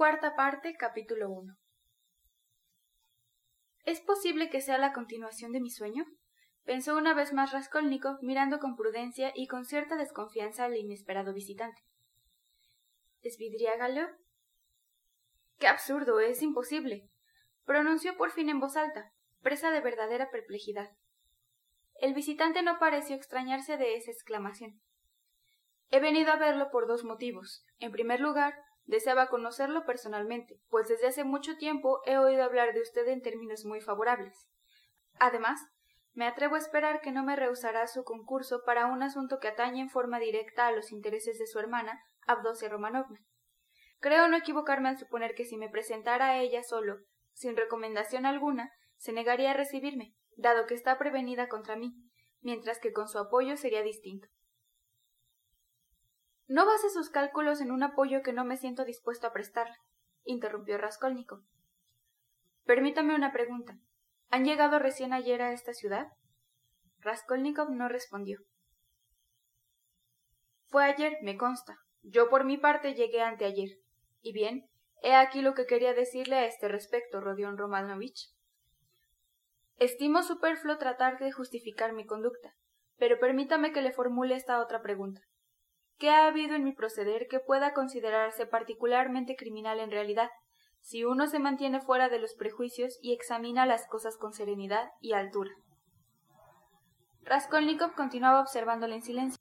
Cuarta parte, capítulo 1. ¿Es posible que sea la continuación de mi sueño? pensó una vez más Raskolnikov mirando con prudencia y con cierta desconfianza al inesperado visitante. ¿Es Vidriágalo? ¡Qué absurdo! Es imposible. pronunció por fin en voz alta, presa de verdadera perplejidad. El visitante no pareció extrañarse de esa exclamación. He venido a verlo por dos motivos. En primer lugar, deseaba conocerlo personalmente, pues desde hace mucho tiempo he oído hablar de usted en términos muy favorables. Además, me atrevo a esperar que no me rehusará su concurso para un asunto que atañe en forma directa a los intereses de su hermana, Abdosia Romanovna. Creo no equivocarme al suponer que si me presentara a ella solo, sin recomendación alguna, se negaría a recibirme, dado que está prevenida contra mí, mientras que con su apoyo sería distinto. No base sus cálculos en un apoyo que no me siento dispuesto a prestarle, interrumpió Raskolnikov. Permítame una pregunta. ¿Han llegado recién ayer a esta ciudad? Raskolnikov no respondió. Fue ayer, me consta. Yo por mi parte llegué anteayer. Y bien, he aquí lo que quería decirle a este respecto, Rodion Romanovich. Estimo superfluo tratar de justificar mi conducta, pero permítame que le formule esta otra pregunta. ¿Qué ha habido en mi proceder que pueda considerarse particularmente criminal en realidad, si uno se mantiene fuera de los prejuicios y examina las cosas con serenidad y altura? Raskolnikov continuaba observándole en silencio.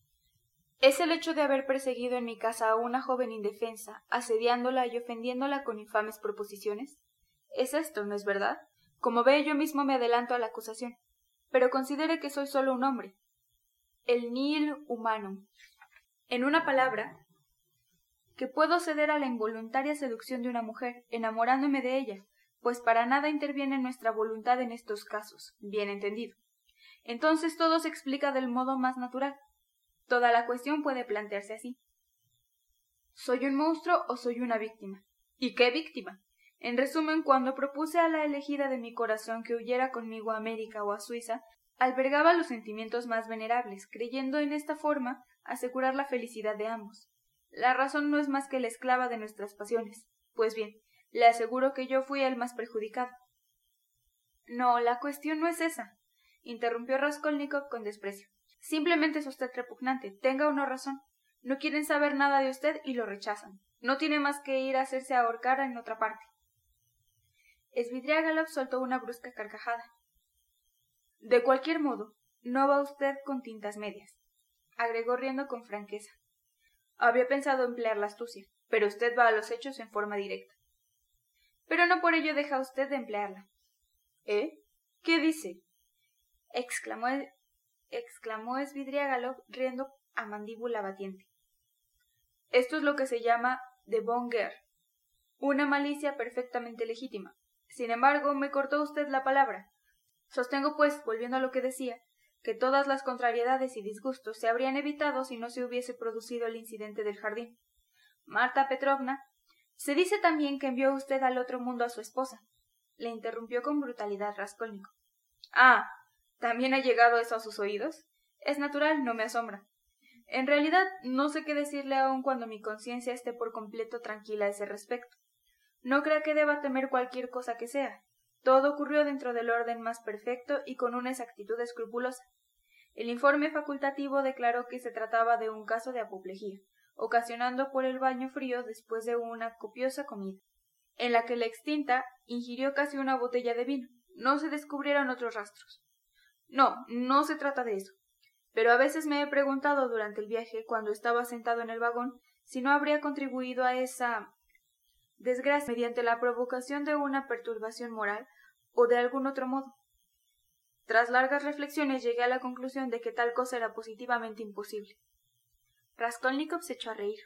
Es el hecho de haber perseguido en mi casa a una joven indefensa, asediándola y ofendiéndola con infames proposiciones. Es esto, ¿no es verdad? Como ve, yo mismo me adelanto a la acusación. Pero considere que soy solo un hombre. El nil humanum. En una palabra, que puedo ceder a la involuntaria seducción de una mujer, enamorándome de ella, pues para nada interviene nuestra voluntad en estos casos, bien entendido. Entonces todo se explica del modo más natural. Toda la cuestión puede plantearse así. ¿Soy un monstruo o soy una víctima? ¿Y qué víctima? En resumen, cuando propuse a la elegida de mi corazón que huyera conmigo a América o a Suiza, albergaba los sentimientos más venerables, creyendo en esta forma asegurar la felicidad de ambos. La razón no es más que la esclava de nuestras pasiones. Pues bien, le aseguro que yo fui el más perjudicado. No, la cuestión no es esa, interrumpió Raskolnikov con desprecio. Simplemente es usted repugnante, tenga una razón. No quieren saber nada de usted y lo rechazan. No tiene más que ir a hacerse ahorcar en otra parte. Svidriagalov soltó una brusca carcajada. De cualquier modo, no va usted con tintas medias, agregó riendo con franqueza. Había pensado emplear la astucia, pero usted va a los hechos en forma directa. Pero no por ello deja usted de emplearla. ¿Eh? ¿Qué dice? exclamó, exclamó Svidriagalov riendo a mandíbula batiente. Esto es lo que se llama de bon una malicia perfectamente legítima, sin embargo, me cortó usted la palabra. Sostengo, pues, volviendo a lo que decía, que todas las contrariedades y disgustos se habrían evitado si no se hubiese producido el incidente del jardín. Marta Petrovna, se dice también que envió usted al otro mundo a su esposa. Le interrumpió con brutalidad Raskolnikov. Ah, ¿también ha llegado eso a sus oídos? Es natural, no me asombra. En realidad, no sé qué decirle aún cuando mi conciencia esté por completo tranquila a ese respecto. No crea que deba temer cualquier cosa que sea. Todo ocurrió dentro del orden más perfecto y con una exactitud escrupulosa. El informe facultativo declaró que se trataba de un caso de apoplejía, ocasionando por el baño frío después de una copiosa comida, en la que la extinta ingirió casi una botella de vino. No se descubrieron otros rastros. No, no se trata de eso. Pero a veces me he preguntado durante el viaje, cuando estaba sentado en el vagón, si no habría contribuido a esa desgracia mediante la provocación de una perturbación moral o de algún otro modo. Tras largas reflexiones llegué a la conclusión de que tal cosa era positivamente imposible. Raskolnikov se echó a reír.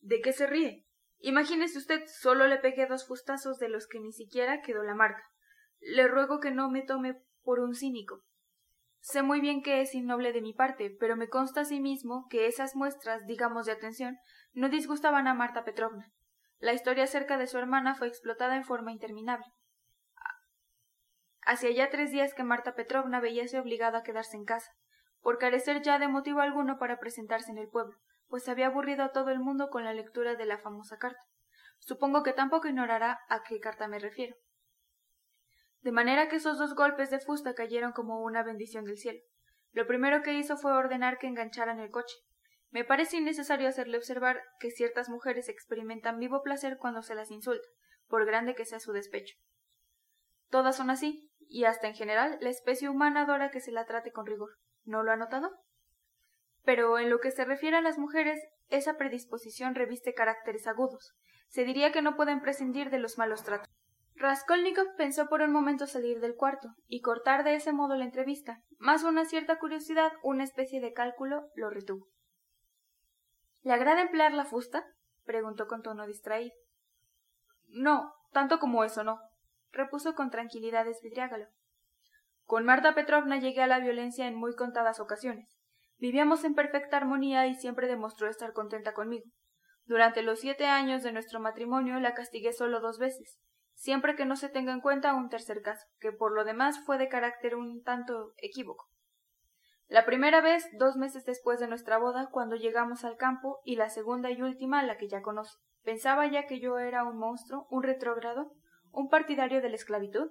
¿De qué se ríe? Imagínese usted, solo le pegué dos fustazos de los que ni siquiera quedó la marca. Le ruego que no me tome por un cínico. Sé muy bien que es innoble de mi parte, pero me consta asimismo que esas muestras, digamos, de atención, no disgustaban a Marta Petrovna. La historia acerca de su hermana fue explotada en forma interminable. Hacía ya tres días que Marta Petrovna veíase obligada a quedarse en casa, por carecer ya de motivo alguno para presentarse en el pueblo, pues había aburrido a todo el mundo con la lectura de la famosa carta. Supongo que tampoco ignorará a qué carta me refiero. De manera que esos dos golpes de fusta cayeron como una bendición del cielo. Lo primero que hizo fue ordenar que engancharan el coche. Me parece innecesario hacerle observar que ciertas mujeres experimentan vivo placer cuando se las insulta, por grande que sea su despecho. Todas son así, y hasta en general la especie humana adora que se la trate con rigor. ¿No lo ha notado? Pero en lo que se refiere a las mujeres, esa predisposición reviste caracteres agudos. Se diría que no pueden prescindir de los malos tratos. Raskolnikov pensó por un momento salir del cuarto y cortar de ese modo la entrevista, mas una cierta curiosidad, una especie de cálculo, lo retuvo. ¿Le agrada emplear la fusta? preguntó con tono distraído. No, tanto como eso no, repuso con tranquilidad Svidriágalo. Con Marta Petrovna llegué a la violencia en muy contadas ocasiones. Vivíamos en perfecta armonía y siempre demostró estar contenta conmigo. Durante los siete años de nuestro matrimonio la castigué solo dos veces, siempre que no se tenga en cuenta un tercer caso, que por lo demás fue de carácter un tanto equívoco. La primera vez, dos meses después de nuestra boda, cuando llegamos al campo, y la segunda y última, la que ya conoce. ¿Pensaba ya que yo era un monstruo, un retrógrado, un partidario de la esclavitud?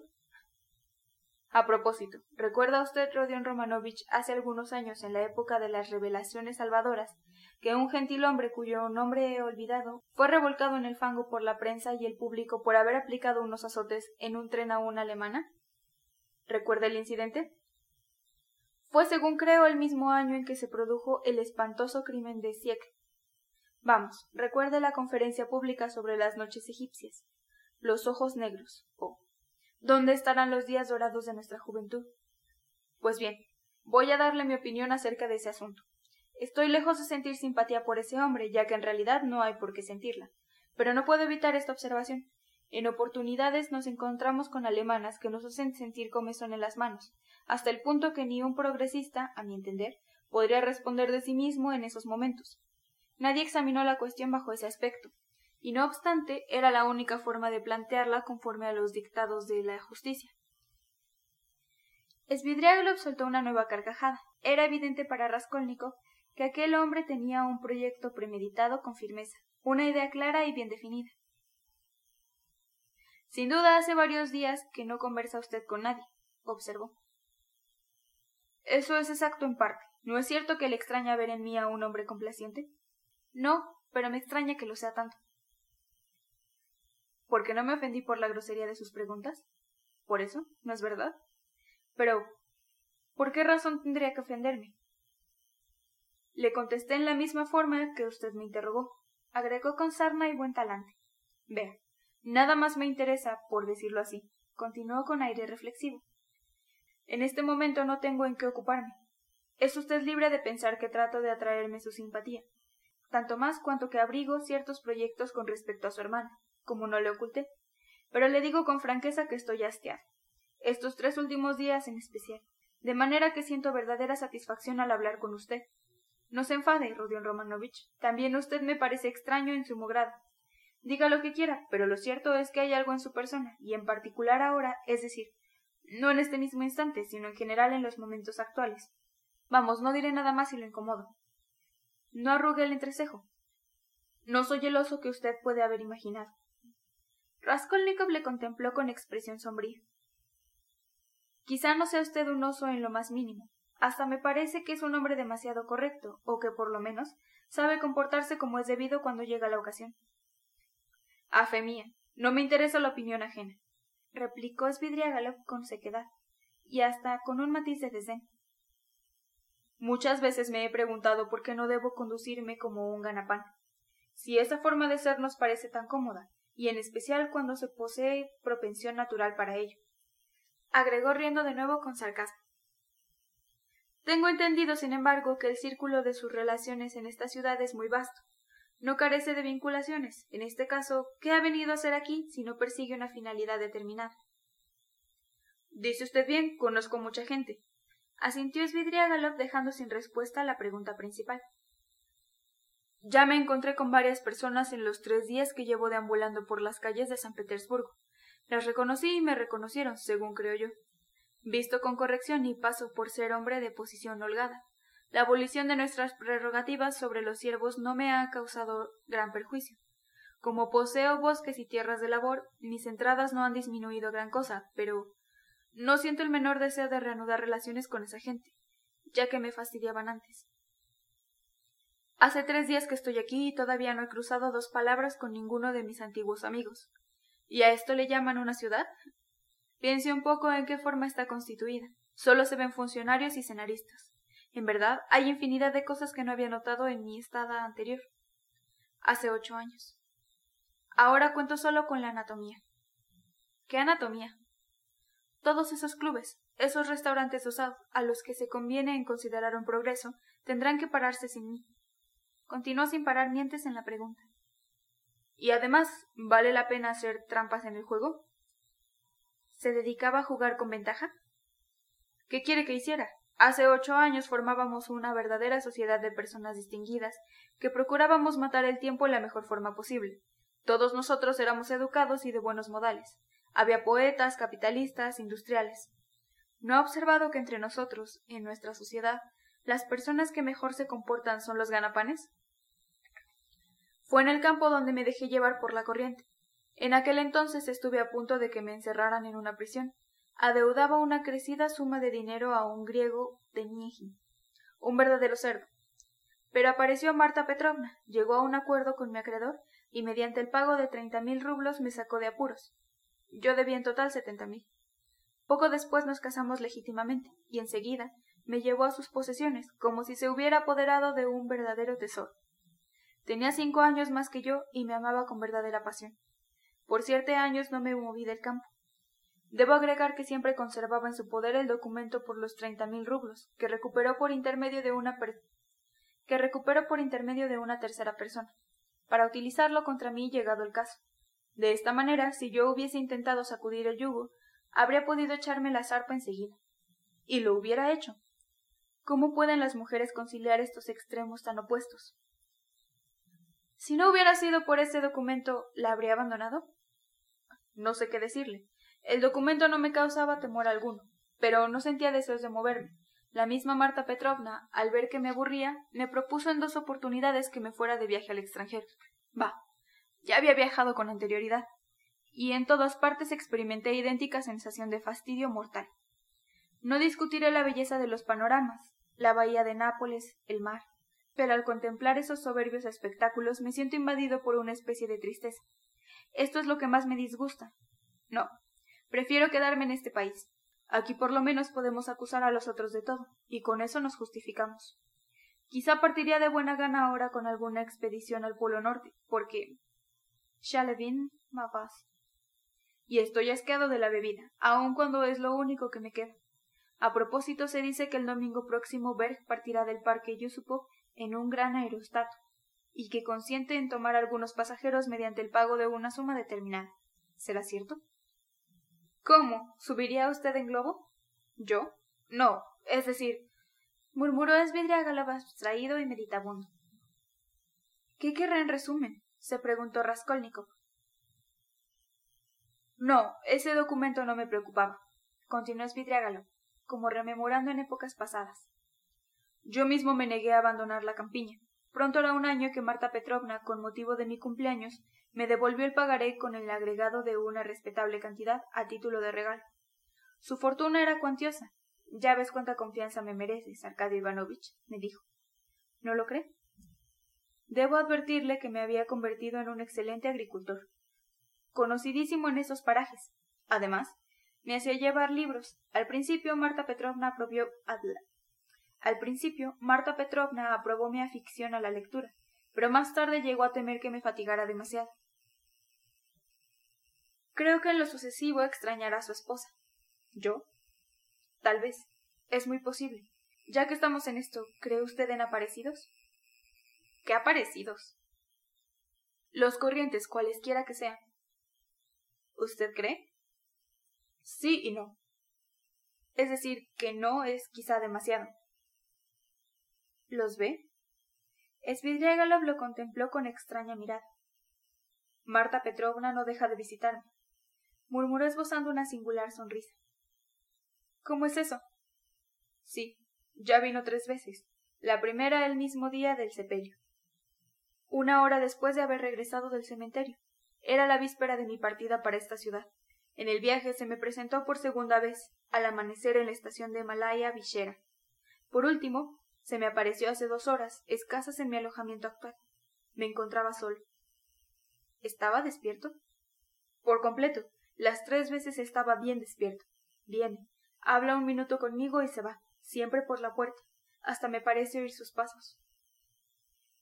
A propósito, ¿recuerda usted, Rodion Romanovich, hace algunos años, en la época de las revelaciones salvadoras, que un gentil hombre cuyo nombre he olvidado fue revolcado en el fango por la prensa y el público por haber aplicado unos azotes en un tren a una alemana? ¿Recuerda el incidente? Fue, según creo, el mismo año en que se produjo el espantoso crimen de Siek. Vamos, recuerde la conferencia pública sobre las noches egipcias. Los ojos negros. Oh. ¿Dónde estarán los días dorados de nuestra juventud? Pues bien, voy a darle mi opinión acerca de ese asunto. Estoy lejos de sentir simpatía por ese hombre, ya que en realidad no hay por qué sentirla. Pero no puedo evitar esta observación. En oportunidades nos encontramos con alemanas que nos hacen sentir comezón en las manos, hasta el punto que ni un progresista, a mi entender, podría responder de sí mismo en esos momentos. Nadie examinó la cuestión bajo ese aspecto, y no obstante era la única forma de plantearla conforme a los dictados de la justicia. Svidriaglov soltó una nueva carcajada. Era evidente para Raskolnikov que aquel hombre tenía un proyecto premeditado con firmeza, una idea clara y bien definida. Sin duda hace varios días que no conversa usted con nadie, observó. Eso es exacto en parte. ¿No es cierto que le extraña ver en mí a un hombre complaciente? No, pero me extraña que lo sea tanto. ¿Por qué no me ofendí por la grosería de sus preguntas? ¿Por eso? ¿No es verdad? Pero, ¿por qué razón tendría que ofenderme? Le contesté en la misma forma que usted me interrogó. Agregó con sarna y buen talante. Vea, nada más me interesa, por decirlo así. Continuó con aire reflexivo. En este momento no tengo en qué ocuparme. Es usted libre de pensar que trato de atraerme su simpatía, tanto más cuanto que abrigo ciertos proyectos con respecto a su hermana como no le oculté, pero le digo con franqueza que estoy hastiado, estos tres últimos días en especial, de manera que siento verdadera satisfacción al hablar con usted. No se enfade, Rodion Romanovich, también usted me parece extraño en su grado. Diga lo que quiera, pero lo cierto es que hay algo en su persona, y en particular ahora, es decir, no en este mismo instante, sino en general en los momentos actuales. Vamos, no diré nada más si lo incomodo. No arrugue el entrecejo. No soy el oso que usted puede haber imaginado. Raskolnikov le contempló con expresión sombría. Quizá no sea usted un oso en lo más mínimo. Hasta me parece que es un hombre demasiado correcto, o que por lo menos sabe comportarse como es debido cuando llega la ocasión. A fe mía, no me interesa la opinión ajena, replicó Svidriagalov con sequedad, y hasta con un matiz de desdén. Muchas veces me he preguntado por qué no debo conducirme como un ganapán. Si esa forma de ser nos parece tan cómoda, y en especial cuando se posee propensión natural para ello. Agregó riendo de nuevo con sarcasmo. Tengo entendido, sin embargo, que el círculo de sus relaciones en esta ciudad es muy vasto. No carece de vinculaciones. En este caso, ¿qué ha venido a hacer aquí si no persigue una finalidad determinada? Dice usted bien, conozco mucha gente. Asintió Svidriagalov dejando sin respuesta la pregunta principal. Ya me encontré con varias personas en los tres días que llevo deambulando por las calles de San Petersburgo. Las reconocí y me reconocieron, según creo yo. Visto con corrección y paso por ser hombre de posición holgada. La abolición de nuestras prerrogativas sobre los siervos no me ha causado gran perjuicio. Como poseo bosques y tierras de labor, mis entradas no han disminuido gran cosa, pero no siento el menor deseo de reanudar relaciones con esa gente, ya que me fastidiaban antes. Hace tres días que estoy aquí y todavía no he cruzado dos palabras con ninguno de mis antiguos amigos. ¿Y a esto le llaman una ciudad? Piense un poco en qué forma está constituida. Solo se ven funcionarios y cenaristas. En verdad, hay infinidad de cosas que no había notado en mi estada anterior. Hace ocho años. Ahora cuento solo con la anatomía. ¿Qué anatomía? Todos esos clubes, esos restaurantes usados, a los que se conviene en considerar un progreso, tendrán que pararse sin mí. Continuó sin parar mientes en la pregunta. Y además, ¿vale la pena hacer trampas en el juego? ¿Se dedicaba a jugar con ventaja? ¿Qué quiere que hiciera? Hace ocho años formábamos una verdadera sociedad de personas distinguidas, que procurábamos matar el tiempo en la mejor forma posible. Todos nosotros éramos educados y de buenos modales. Había poetas, capitalistas, industriales. ¿No ha observado que entre nosotros, en nuestra sociedad, las personas que mejor se comportan son los ganapanes? Fue en el campo donde me dejé llevar por la corriente. En aquel entonces estuve a punto de que me encerraran en una prisión adeudaba una crecida suma de dinero a un griego de Nieji, un verdadero cerdo. Pero apareció Marta Petrovna, llegó a un acuerdo con mi acreedor y mediante el pago de treinta mil rublos me sacó de apuros. Yo debía en total setenta mil. Poco después nos casamos legítimamente y enseguida me llevó a sus posesiones como si se hubiera apoderado de un verdadero tesoro. Tenía cinco años más que yo y me amaba con verdadera pasión. Por siete años no me moví del campo. Debo agregar que siempre conservaba en su poder el documento por los treinta mil rublos, que recuperó por intermedio de una que recuperó por intermedio de una tercera persona, para utilizarlo contra mí llegado el caso. De esta manera, si yo hubiese intentado sacudir el yugo, habría podido echarme la zarpa enseguida. Y lo hubiera hecho. ¿Cómo pueden las mujeres conciliar estos extremos tan opuestos? Si no hubiera sido por ese documento, ¿la habría abandonado? No sé qué decirle. El documento no me causaba temor alguno, pero no sentía deseos de moverme. La misma Marta Petrovna, al ver que me aburría, me propuso en dos oportunidades que me fuera de viaje al extranjero. Va, ya había viajado con anterioridad, y en todas partes experimenté idéntica sensación de fastidio mortal. No discutiré la belleza de los panoramas, la bahía de Nápoles, el mar, pero al contemplar esos soberbios espectáculos me siento invadido por una especie de tristeza. Esto es lo que más me disgusta. No, Prefiero quedarme en este país. Aquí por lo menos podemos acusar a los otros de todo, y con eso nos justificamos. Quizá partiría de buena gana ahora con alguna expedición al Polo Norte, porque Chalevin ma Y estoy asqueado de la bebida, aun cuando es lo único que me queda. A propósito, se dice que el domingo próximo Berg partirá del parque Yusupov en un gran aerostato, y que consiente en tomar algunos pasajeros mediante el pago de una suma determinada. ¿Será cierto? ¿Cómo? ¿Subiría usted en globo? ¿Yo? No, es decir, murmuró Esvidriágala abstraído y meditabundo. ¿Qué querrá en resumen? se preguntó Raskolnikov. No, ese documento no me preocupaba, continuó Svidriágalo, como rememorando en épocas pasadas. Yo mismo me negué a abandonar la campiña. Pronto era un año que Marta Petrovna, con motivo de mi cumpleaños, me devolvió el pagaré con el agregado de una respetable cantidad a título de regalo. Su fortuna era cuantiosa. Ya ves cuánta confianza me mereces, Arcadio Ivanovich, me dijo. ¿No lo cree? Debo advertirle que me había convertido en un excelente agricultor, conocidísimo en esos parajes. Además, me hacía llevar libros. Al principio Marta Petrovna aprobó al principio Marta Petrovna aprobó mi afición a la lectura, pero más tarde llegó a temer que me fatigara demasiado. Creo que en lo sucesivo extrañará a su esposa. ¿Yo? Tal vez. Es muy posible. Ya que estamos en esto, ¿cree usted en aparecidos? ¿Qué aparecidos? Los corrientes, cualesquiera que sean. ¿Usted cree? Sí y no. Es decir, que no es quizá demasiado. ¿Los ve? Svidriagalov lo contempló con extraña mirada. Marta Petrovna no deja de visitarme murmuró esbozando una singular sonrisa. ¿Cómo es eso? Sí, ya vino tres veces. La primera el mismo día del sepelio. una hora después de haber regresado del cementerio. Era la víspera de mi partida para esta ciudad. En el viaje se me presentó por segunda vez, al amanecer en la estación de Malaya Vishera. Por último, se me apareció hace dos horas, escasas en mi alojamiento actual. Me encontraba solo. ¿Estaba despierto? Por completo. Las tres veces estaba bien despierto. Viene, habla un minuto conmigo y se va, siempre por la puerta. Hasta me parece oír sus pasos.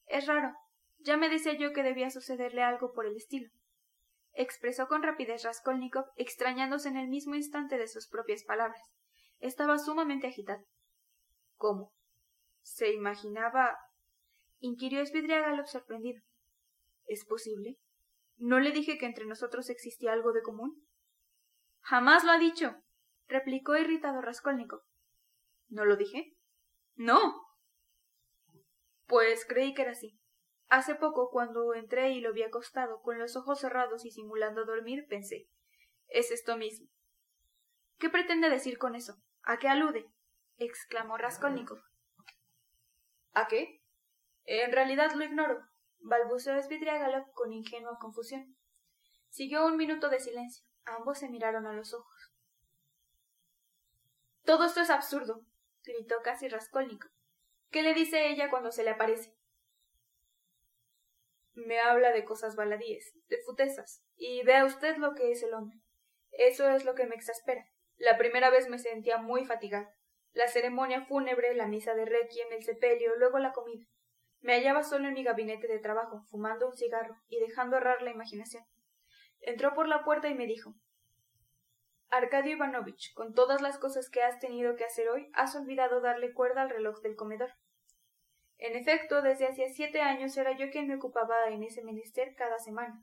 Es raro. Ya me decía yo que debía sucederle algo por el estilo. Expresó con rapidez Raskolnikov, extrañándose en el mismo instante de sus propias palabras. Estaba sumamente agitado. ¿Cómo? ¿Se imaginaba? inquirió Svidriagalov sorprendido. ¿Es posible? ¿No le dije que entre nosotros existía algo de común? Jamás lo ha dicho, replicó irritado Raskolnikov. ¿No lo dije? No. Pues creí que era así. Hace poco, cuando entré y lo vi acostado, con los ojos cerrados y simulando dormir, pensé es esto mismo. ¿Qué pretende decir con eso? ¿A qué alude? exclamó Raskolnikov. ¿A qué? En realidad lo ignoro, balbuceó Svidriagalov con ingenua confusión. Siguió un minuto de silencio. Ambos se miraron a los ojos. Todo esto es absurdo, gritó casi Raskolnikov. ¿Qué le dice ella cuando se le aparece? Me habla de cosas baladíes, de futezas, y vea usted lo que es el hombre. Eso es lo que me exaspera. La primera vez me sentía muy fatigada. La ceremonia fúnebre, la misa de requiem, el sepelio, luego la comida. Me hallaba solo en mi gabinete de trabajo, fumando un cigarro y dejando errar la imaginación. Entró por la puerta y me dijo Arcadio Ivanovich, con todas las cosas que has tenido que hacer hoy, has olvidado darle cuerda al reloj del comedor. En efecto, desde hacía siete años era yo quien me ocupaba en ese menester cada semana,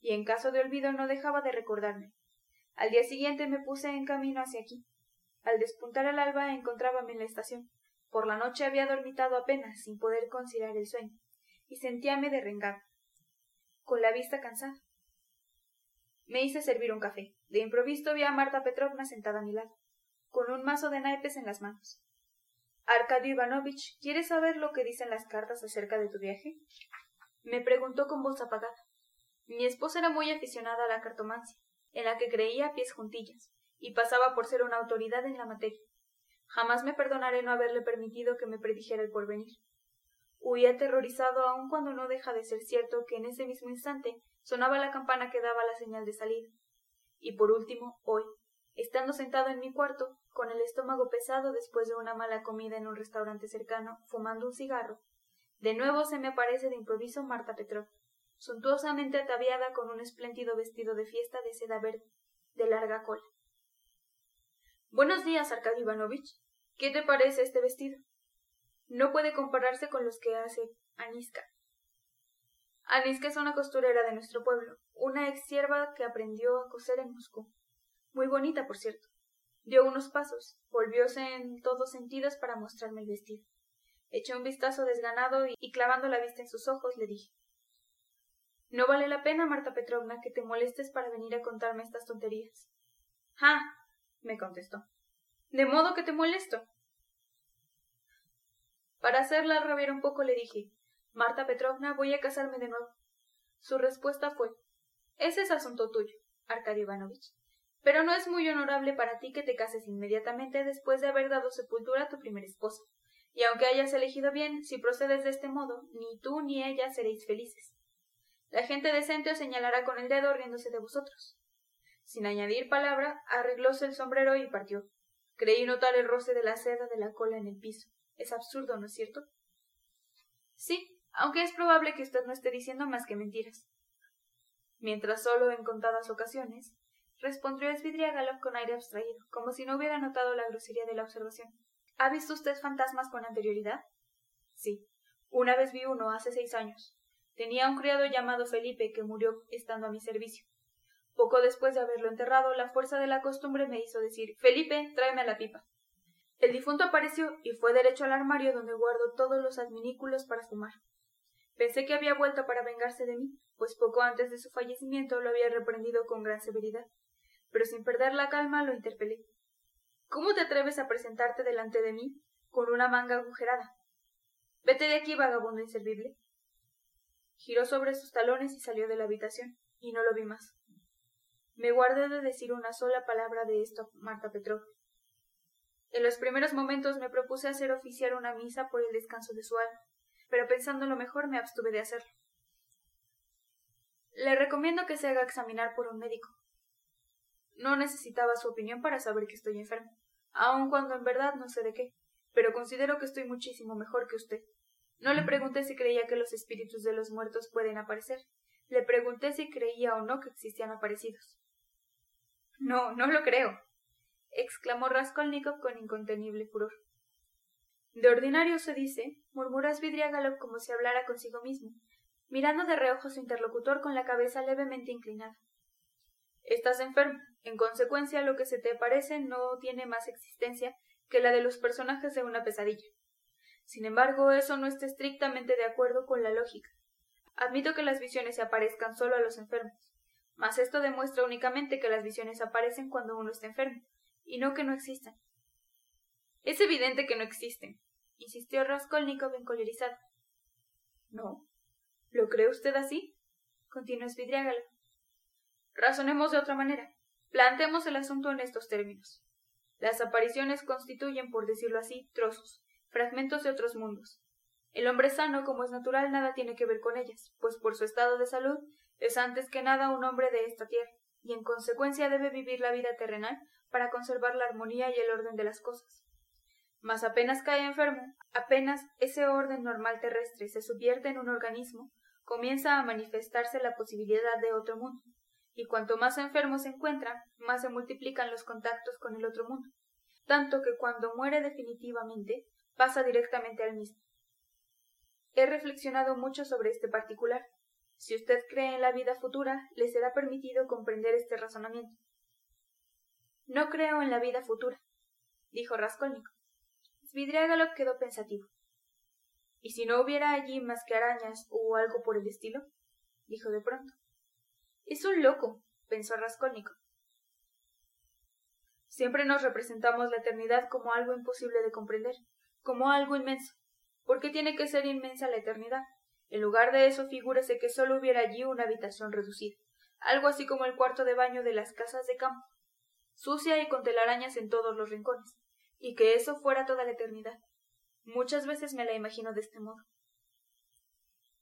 y en caso de olvido no dejaba de recordarme. Al día siguiente me puse en camino hacia aquí. Al despuntar el alba encontrábame en la estación. Por la noche había dormitado apenas, sin poder conciliar el sueño, y sentíame derrengado, con la vista cansada. Me hice servir un café. De improviso vi a Marta Petrovna sentada a mi lado, con un mazo de naipes en las manos. Arcadio Ivanovich, ¿quieres saber lo que dicen las cartas acerca de tu viaje? Me preguntó con voz apagada. Mi esposa era muy aficionada a la cartomancia, en la que creía a pies juntillas, y pasaba por ser una autoridad en la materia. Jamás me perdonaré no haberle permitido que me predijera el porvenir. Huí aterrorizado aun cuando no deja de ser cierto que en ese mismo instante sonaba la campana que daba la señal de salida. Y por último, hoy, estando sentado en mi cuarto, con el estómago pesado después de una mala comida en un restaurante cercano, fumando un cigarro, de nuevo se me aparece de improviso Marta Petrov, suntuosamente ataviada con un espléndido vestido de fiesta de seda verde, de larga cola. Buenos días, Arcadio Ivanovich. ¿Qué te parece este vestido? No puede compararse con los que hace Aniska. Aniska es una costurera de nuestro pueblo, una ex sierva que aprendió a coser en Moscú. Muy bonita, por cierto. Dio unos pasos, volvióse en todos sentidos para mostrarme el vestido. Eché un vistazo desganado y, clavando la vista en sus ojos le dije No vale la pena, Marta Petrovna, que te molestes para venir a contarme estas tonterías. Ah, me contestó. De modo que te molesto. Para hacerla rabiar un poco le dije Marta Petrovna, voy a casarme de nuevo. Su respuesta fue Ese es asunto tuyo, Arcadio Ivanovich pero no es muy honorable para ti que te cases inmediatamente después de haber dado sepultura a tu primer esposa. Y aunque hayas elegido bien, si procedes de este modo, ni tú ni ella seréis felices. La gente decente os señalará con el dedo riéndose de vosotros. Sin añadir palabra, arreglóse el sombrero y partió. Creí notar el roce de la seda de la cola en el piso. Es absurdo, ¿no es cierto? Sí, aunque es probable que usted no esté diciendo más que mentiras. Mientras solo en contadas ocasiones, respondió Svidriagalov con aire abstraído, como si no hubiera notado la grosería de la observación. ¿Ha visto usted fantasmas con anterioridad? Sí. Una vez vi uno hace seis años. Tenía un criado llamado Felipe que murió estando a mi servicio. Poco después de haberlo enterrado, la fuerza de la costumbre me hizo decir Felipe, tráeme la pipa. El difunto apareció y fue derecho al armario donde guardo todos los adminículos para fumar. Pensé que había vuelto para vengarse de mí, pues poco antes de su fallecimiento lo había reprendido con gran severidad pero sin perder la calma lo interpelé. ¿Cómo te atreves a presentarte delante de mí con una manga agujerada? Vete de aquí, vagabundo inservible. giró sobre sus talones y salió de la habitación, y no lo vi más. Me guardé de decir una sola palabra de esto a Marta Petrovna. En los primeros momentos me propuse hacer oficiar una misa por el descanso de su alma, pero pensando lo mejor me abstuve de hacerlo. Le recomiendo que se haga examinar por un médico. No necesitaba su opinión para saber que estoy enfermo, aun cuando en verdad no sé de qué, pero considero que estoy muchísimo mejor que usted. No le pregunté si creía que los espíritus de los muertos pueden aparecer. Le pregunté si creía o no que existían aparecidos. No, no lo creo, exclamó Raskolnikov con incontenible furor. De ordinario se dice, murmuró Svidriagalov como si hablara consigo mismo, mirando de reojo a su interlocutor con la cabeza levemente inclinada. Estás enfermo. En consecuencia, lo que se te parece no tiene más existencia que la de los personajes de una pesadilla. Sin embargo, eso no está estrictamente de acuerdo con la lógica. Admito que las visiones se aparezcan solo a los enfermos, mas esto demuestra únicamente que las visiones aparecen cuando uno está enfermo, y no que no existan. Es evidente que no existen, insistió Raskolnikov encolerizado. No. ¿Lo cree usted así? continuó Svidriágalo. Razonemos de otra manera. Planteemos el asunto en estos términos. Las apariciones constituyen, por decirlo así, trozos, fragmentos de otros mundos. El hombre sano, como es natural, nada tiene que ver con ellas, pues por su estado de salud es antes que nada un hombre de esta tierra, y en consecuencia debe vivir la vida terrenal para conservar la armonía y el orden de las cosas. Mas apenas cae enfermo, apenas ese orden normal terrestre se subvierte en un organismo, comienza a manifestarse la posibilidad de otro mundo, y cuanto más enfermo se encuentra, más se multiplican los contactos con el otro mundo, tanto que cuando muere definitivamente pasa directamente al mismo. He reflexionado mucho sobre este particular. Si usted cree en la vida futura, le será permitido comprender este razonamiento. No creo en la vida futura, dijo Raskolnikov. Svidriagalov quedó pensativo. ¿Y si no hubiera allí más que arañas o algo por el estilo? dijo de pronto. Es un loco, pensó Raskolnikov. Siempre nos representamos la eternidad como algo imposible de comprender, como algo inmenso. ¿Por qué tiene que ser inmensa la eternidad? En lugar de eso, figúrese que solo hubiera allí una habitación reducida, algo así como el cuarto de baño de las casas de campo, sucia y con telarañas en todos los rincones, y que eso fuera toda la eternidad. Muchas veces me la imagino de este modo.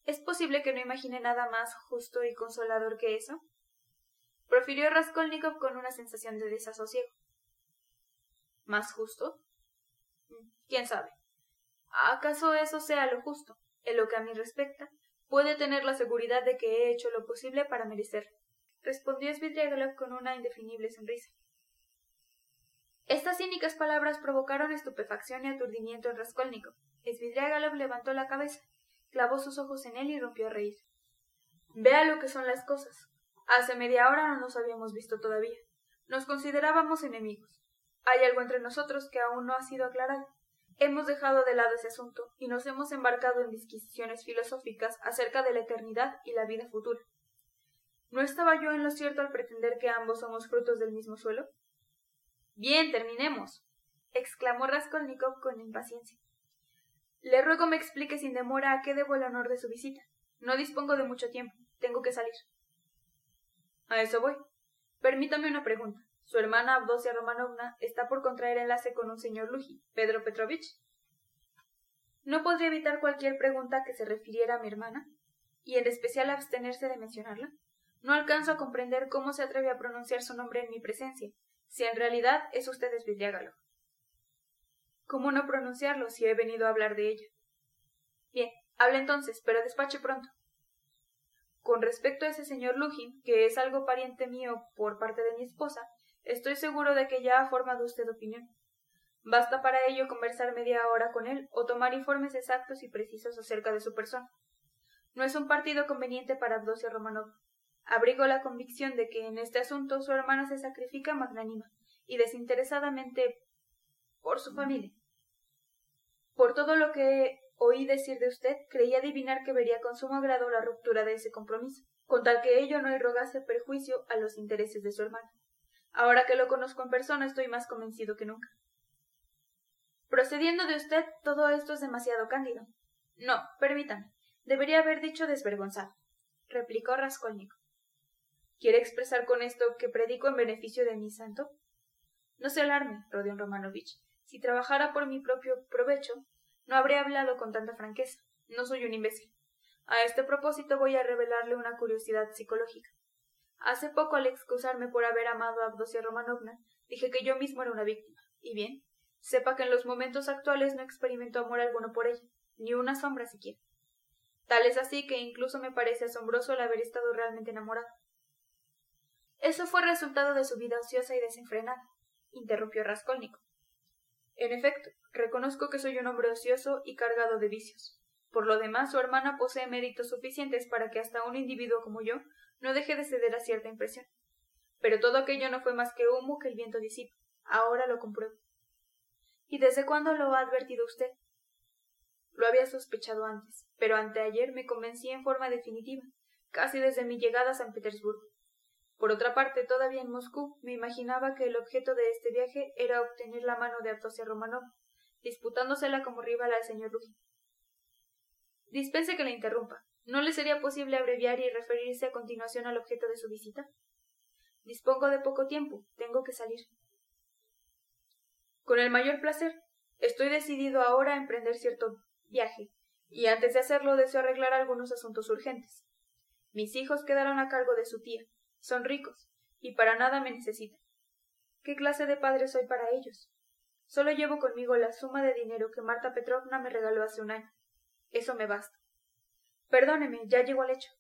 ¿Es posible que no imagine nada más justo y consolador que eso? Profirió Raskolnikov con una sensación de desasosiego. ¿Más justo? ¿Quién sabe? ¿Acaso eso sea lo justo? En lo que a mí respecta, puede tener la seguridad de que he hecho lo posible para merecerlo. Respondió Svidriagalov con una indefinible sonrisa. Estas cínicas palabras provocaron estupefacción y aturdimiento en Raskolnikov. Svidriagalov levantó la cabeza clavó sus ojos en él y rompió a reír. Vea lo que son las cosas. Hace media hora no nos habíamos visto todavía. Nos considerábamos enemigos. Hay algo entre nosotros que aún no ha sido aclarado. Hemos dejado de lado ese asunto y nos hemos embarcado en disquisiciones filosóficas acerca de la eternidad y la vida futura. ¿No estaba yo en lo cierto al pretender que ambos somos frutos del mismo suelo? Bien, terminemos. exclamó Raskolnikov con impaciencia. Le ruego me explique sin demora a qué debo el honor de su visita. No dispongo de mucho tiempo. Tengo que salir. A eso voy. Permítame una pregunta. ¿Su hermana Abdosia Romanovna está por contraer enlace con un señor Luji, Pedro Petrovich? No podría evitar cualquier pregunta que se refiriera a mi hermana, y en especial abstenerse de mencionarla. No alcanzo a comprender cómo se atreve a pronunciar su nombre en mi presencia, si en realidad es usted Svidriágalo. ¿Cómo no pronunciarlo si he venido a hablar de ella? Bien, hable entonces, pero despache pronto. Con respecto a ese señor Lujin, que es algo pariente mío por parte de mi esposa, estoy seguro de que ya ha formado usted opinión. Basta para ello conversar media hora con él o tomar informes exactos y precisos acerca de su persona. No es un partido conveniente para Abdosia Romanov. Abrigo la convicción de que en este asunto su hermana se sacrifica magnánima y desinteresadamente por su familia. Por todo lo que oí decir de usted, creí adivinar que vería con sumo agrado la ruptura de ese compromiso, con tal que ello no irrogase perjuicio a los intereses de su hermana. Ahora que lo conozco en persona, estoy más convencido que nunca. Procediendo de usted, todo esto es demasiado cándido. No, permítame. Debería haber dicho desvergonzado, replicó Raskolnikov. ¿Quiere expresar con esto que predico en beneficio de mi santo? No se alarme, Rodion Romanovich. Si trabajara por mi propio provecho, no habría hablado con tanta franqueza. No soy un imbécil. A este propósito voy a revelarle una curiosidad psicológica. Hace poco, al excusarme por haber amado a Abdosia Romanovna, dije que yo mismo era una víctima. Y bien, sepa que en los momentos actuales no experimento amor alguno por ella, ni una sombra siquiera. Tal es así que incluso me parece asombroso el haber estado realmente enamorado. Eso fue resultado de su vida ociosa y desenfrenada, interrumpió Raskolnikov. En efecto, reconozco que soy un hombre ocioso y cargado de vicios. Por lo demás, su hermana posee méritos suficientes para que hasta un individuo como yo no deje de ceder a cierta impresión. Pero todo aquello no fue más que humo que el viento disipa. Ahora lo compruebo. ¿Y desde cuándo lo ha advertido usted? Lo había sospechado antes, pero anteayer me convencí en forma definitiva, casi desde mi llegada a San Petersburgo. Por otra parte, todavía en Moscú, me imaginaba que el objeto de este viaje era obtener la mano de Avdosia Romanov, disputándosela como rival al señor Lugin. Dispense que le interrumpa. ¿No le sería posible abreviar y referirse a continuación al objeto de su visita? Dispongo de poco tiempo. Tengo que salir. Con el mayor placer. Estoy decidido ahora a emprender cierto viaje, y antes de hacerlo deseo arreglar algunos asuntos urgentes. Mis hijos quedaron a cargo de su tía, son ricos, y para nada me necesitan. ¿Qué clase de padre soy para ellos? Solo llevo conmigo la suma de dinero que Marta Petrovna me regaló hace un año. Eso me basta. Perdóneme, ya llego al hecho.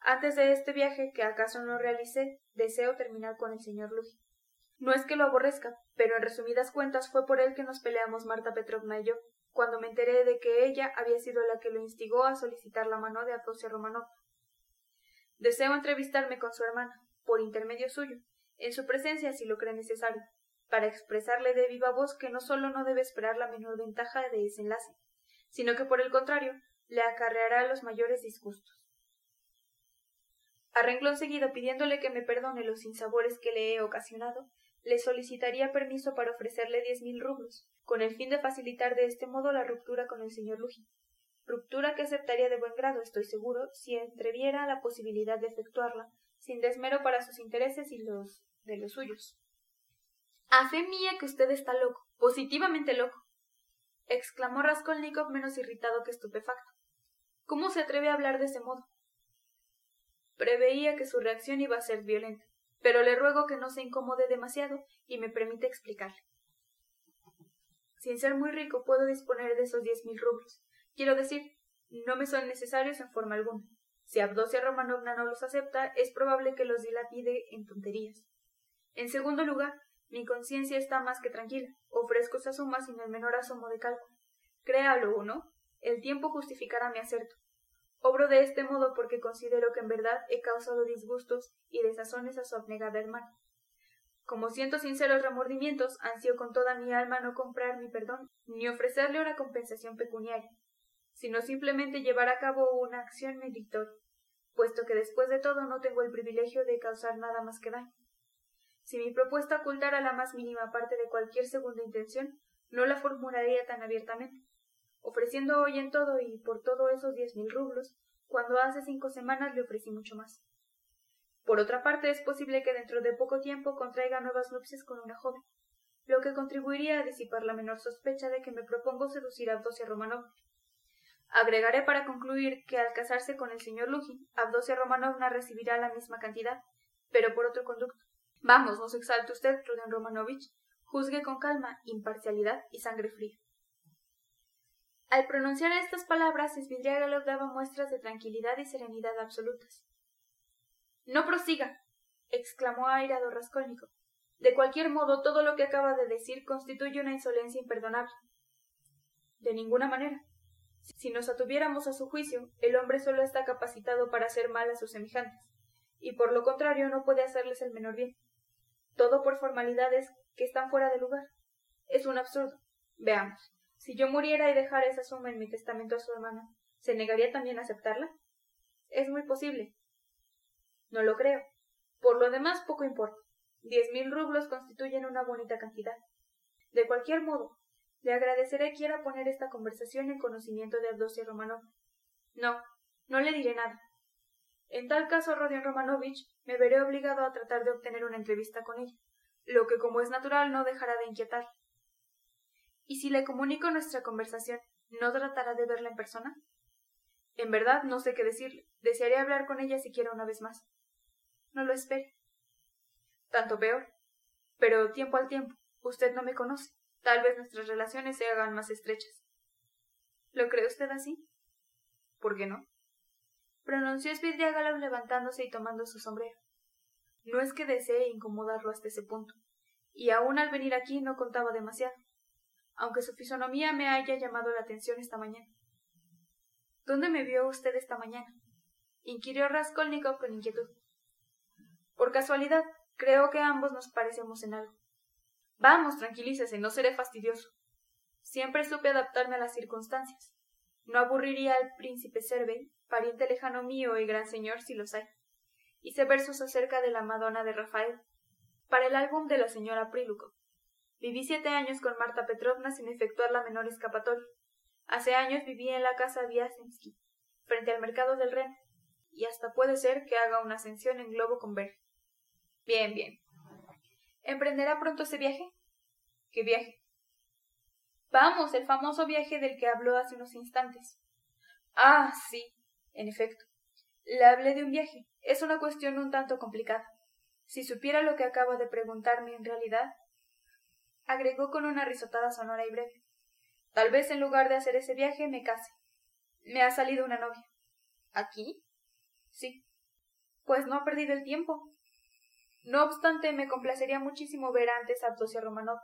Antes de este viaje, que acaso no realicé, deseo terminar con el señor Luji. No es que lo aborrezca, pero en resumidas cuentas fue por él que nos peleamos Marta Petrovna y yo, cuando me enteré de que ella había sido la que lo instigó a solicitar la mano de Atosia Romanov. Deseo entrevistarme con su hermana, por intermedio suyo, en su presencia si lo cree necesario, para expresarle de viva voz que no solo no debe esperar la menor ventaja de ese enlace, sino que por el contrario le acarreará los mayores disgustos. A renglón seguido, pidiéndole que me perdone los sinsabores que le he ocasionado, le solicitaría permiso para ofrecerle diez mil rublos, con el fin de facilitar de este modo la ruptura con el señor Lugin ruptura que aceptaría de buen grado, estoy seguro, si entreviera la posibilidad de efectuarla, sin desmero para sus intereses y los de los suyos. A fe mía que usted está loco, positivamente loco, exclamó Raskolnikov menos irritado que estupefacto. ¿Cómo se atreve a hablar de ese modo? Preveía que su reacción iba a ser violenta, pero le ruego que no se incomode demasiado y me permite explicarle. Sin ser muy rico puedo disponer de esos diez mil rublos, Quiero decir, no me son necesarios en forma alguna. Si Abdosia Romanovna no los acepta, es probable que los dilapide en tonterías. En segundo lugar, mi conciencia está más que tranquila. Ofrezco esa suma sin el menor asomo de cálculo. Créalo o no, el tiempo justificará mi acerto. Obro de este modo porque considero que en verdad he causado disgustos y desazones a su abnegada hermana. Como siento sinceros remordimientos, ansío con toda mi alma no comprar mi perdón ni ofrecerle una compensación pecuniaria sino simplemente llevar a cabo una acción meritoria, puesto que después de todo no tengo el privilegio de causar nada más que daño. Si mi propuesta ocultara la más mínima parte de cualquier segunda intención, no la formularía tan abiertamente, ofreciendo hoy en todo y por todo esos diez mil rublos, cuando hace cinco semanas le ofrecí mucho más. Por otra parte, es posible que dentro de poco tiempo contraiga nuevas nupcias con una joven, lo que contribuiría a disipar la menor sospecha de que me propongo seducir a Dosia Romanov, Agregaré para concluir que al casarse con el señor Lugin, Abdosia Romanovna recibirá la misma cantidad, pero por otro conducto. Vamos, no se exalte usted, Ruden Romanovich. Juzgue con calma, imparcialidad y sangre fría. Al pronunciar estas palabras, Svidrigailov daba muestras de tranquilidad y serenidad absolutas. No prosiga, exclamó airado Raskolnikov. De cualquier modo, todo lo que acaba de decir constituye una insolencia imperdonable. De ninguna manera. Si nos atuviéramos a su juicio, el hombre solo está capacitado para hacer mal a sus semejantes, y por lo contrario no puede hacerles el menor bien. Todo por formalidades que están fuera de lugar. Es un absurdo. Veamos. Si yo muriera y dejara esa suma en mi testamento a su hermana, ¿se negaría también a aceptarla? Es muy posible. No lo creo. Por lo demás, poco importa. Diez mil rublos constituyen una bonita cantidad. De cualquier modo, le agradeceré quiera poner esta conversación en conocimiento de Abdosia Romanov. No, No le diré nada. En tal caso, Rodion Romanovich, me veré obligado a tratar de obtener una entrevista con ella, lo que como es natural no dejará de inquietar. ¿Y si le comunico nuestra conversación, no tratará de verla en persona? En verdad no sé qué decirle. Desearía hablar con ella siquiera una vez más. No lo espere. Tanto peor. Pero tiempo al tiempo. Usted no me conoce. Tal vez nuestras relaciones se hagan más estrechas. ¿Lo cree usted así? ¿Por qué no? pronunció Svidriágalo levantándose y tomando su sombrero. No es que desee incomodarlo hasta ese punto, y aún al venir aquí no contaba demasiado, aunque su fisonomía me haya llamado la atención esta mañana. ¿Dónde me vio usted esta mañana? inquirió Raskolnikov con inquietud. Por casualidad, creo que ambos nos parecemos en algo. Vamos, tranquilícese, no seré fastidioso. Siempre supe adaptarme a las circunstancias. No aburriría al príncipe Servey pariente lejano mío y gran señor si los hay. Hice versos acerca de la Madonna de Rafael, para el álbum de la señora Priluko. Viví siete años con Marta Petrovna sin efectuar la menor escapatoria. Hace años viví en la casa Viasensky, frente al mercado del Ren, y hasta puede ser que haga una ascensión en globo con Berg. Bien, bien. ¿Emprenderá pronto ese viaje? ¿Qué viaje? Vamos, el famoso viaje del que habló hace unos instantes. Ah, sí, en efecto, le hablé de un viaje. Es una cuestión un tanto complicada. Si supiera lo que acaba de preguntarme en realidad, agregó con una risotada sonora y breve. Tal vez en lugar de hacer ese viaje me case. Me ha salido una novia. ¿Aquí? Sí. Pues no ha perdido el tiempo. No obstante, me complacería muchísimo ver antes a Abdosia Romanov.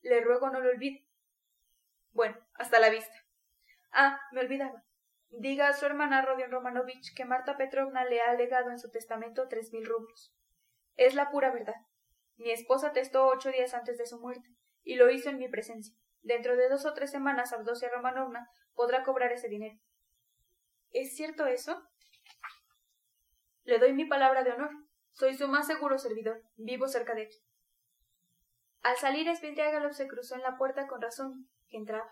Le ruego no lo olvide. Bueno, hasta la vista. Ah, me olvidaba. Diga a su hermana Rodion Romanovich que Marta Petrovna le ha legado en su testamento tres mil rublos. Es la pura verdad. Mi esposa testó ocho días antes de su muerte, y lo hizo en mi presencia. Dentro de dos o tres semanas Abdosia Romanovna podrá cobrar ese dinero. ¿Es cierto eso? Le doy mi palabra de honor. Soy su más seguro servidor. Vivo cerca de aquí. Al salir, Svidriagalov se cruzó en la puerta con razón, que entraba.